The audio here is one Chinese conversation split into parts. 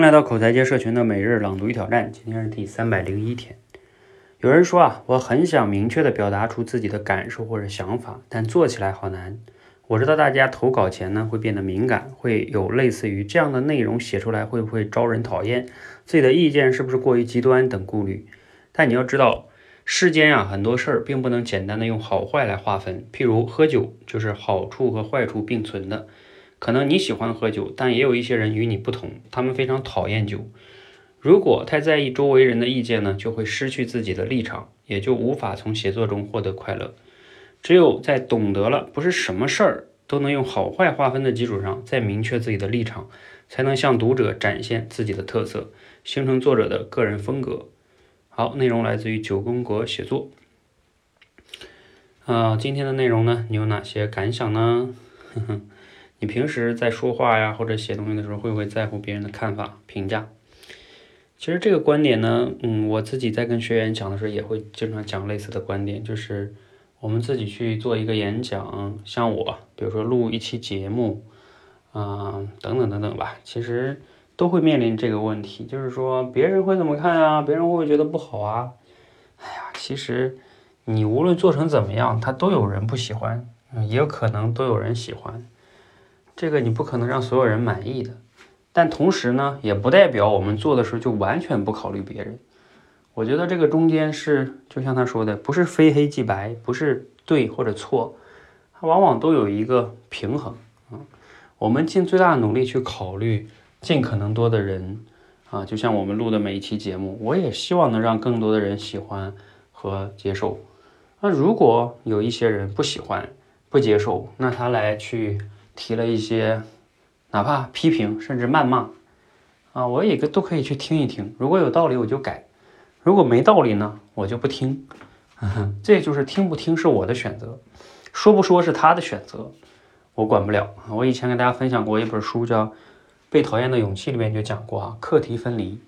来到口才界社群的每日朗读与挑战，今天是第三百零一天。有人说啊，我很想明确的表达出自己的感受或者想法，但做起来好难。我知道大家投稿前呢会变得敏感，会有类似于这样的内容写出来会不会招人讨厌，自己的意见是不是过于极端等顾虑。但你要知道，世间啊很多事儿并不能简单的用好坏来划分。譬如喝酒就是好处和坏处并存的。可能你喜欢喝酒，但也有一些人与你不同，他们非常讨厌酒。如果太在意周围人的意见呢，就会失去自己的立场，也就无法从写作中获得快乐。只有在懂得了不是什么事儿都能用好坏划分的基础上，再明确自己的立场，才能向读者展现自己的特色，形成作者的个人风格。好，内容来自于九宫格写作。啊，今天的内容呢，你有哪些感想呢？呵呵。你平时在说话呀，或者写东西的时候，会不会在乎别人的看法、评价？其实这个观点呢，嗯，我自己在跟学员讲的时候，也会经常讲类似的观点，就是我们自己去做一个演讲，像我，比如说录一期节目，啊，等等等等吧，其实都会面临这个问题，就是说别人会怎么看啊？别人会不会觉得不好啊？哎呀，其实你无论做成怎么样，他都有人不喜欢，也有可能都有人喜欢。这个你不可能让所有人满意的，但同时呢，也不代表我们做的时候就完全不考虑别人。我觉得这个中间是，就像他说的，不是非黑即白，不是对或者错，它往往都有一个平衡啊。我们尽最大的努力去考虑尽可能多的人啊，就像我们录的每一期节目，我也希望能让更多的人喜欢和接受。那如果有一些人不喜欢、不接受，那他来去。提了一些，哪怕批评甚至谩骂，啊，我也都可以去听一听。如果有道理我就改，如果没道理呢，我就不听。这就是听不听是我的选择，说不说是他的选择，我管不了。我以前跟大家分享过一本书叫《被讨厌的勇气》，里面就讲过啊，课题分离，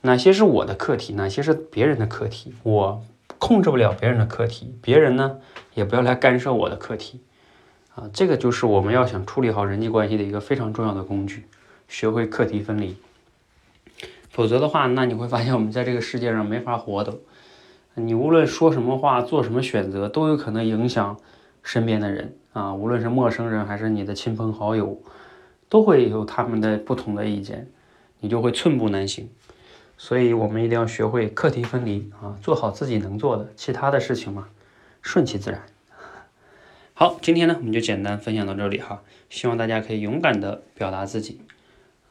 哪些是我的课题，哪些是别人的课题，我控制不了别人的课题，别人呢也不要来干涉我的课题。啊，这个就是我们要想处理好人际关系的一个非常重要的工具，学会课题分离。否则的话，那你会发现我们在这个世界上没法活的。你无论说什么话，做什么选择，都有可能影响身边的人啊，无论是陌生人还是你的亲朋好友，都会有他们的不同的意见，你就会寸步难行。所以我们一定要学会课题分离啊，做好自己能做的，其他的事情嘛，顺其自然。好，今天呢，我们就简单分享到这里哈。希望大家可以勇敢的表达自己，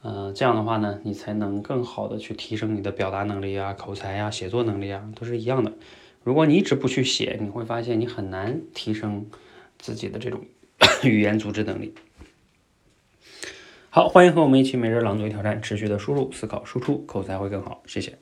呃，这样的话呢，你才能更好的去提升你的表达能力啊、口才啊、写作能力啊，都是一样的。如果你一直不去写，你会发现你很难提升自己的这种 语言组织能力。好，欢迎和我们一起每日朗读挑战，持续的输入、思考、输出，口才会更好。谢谢。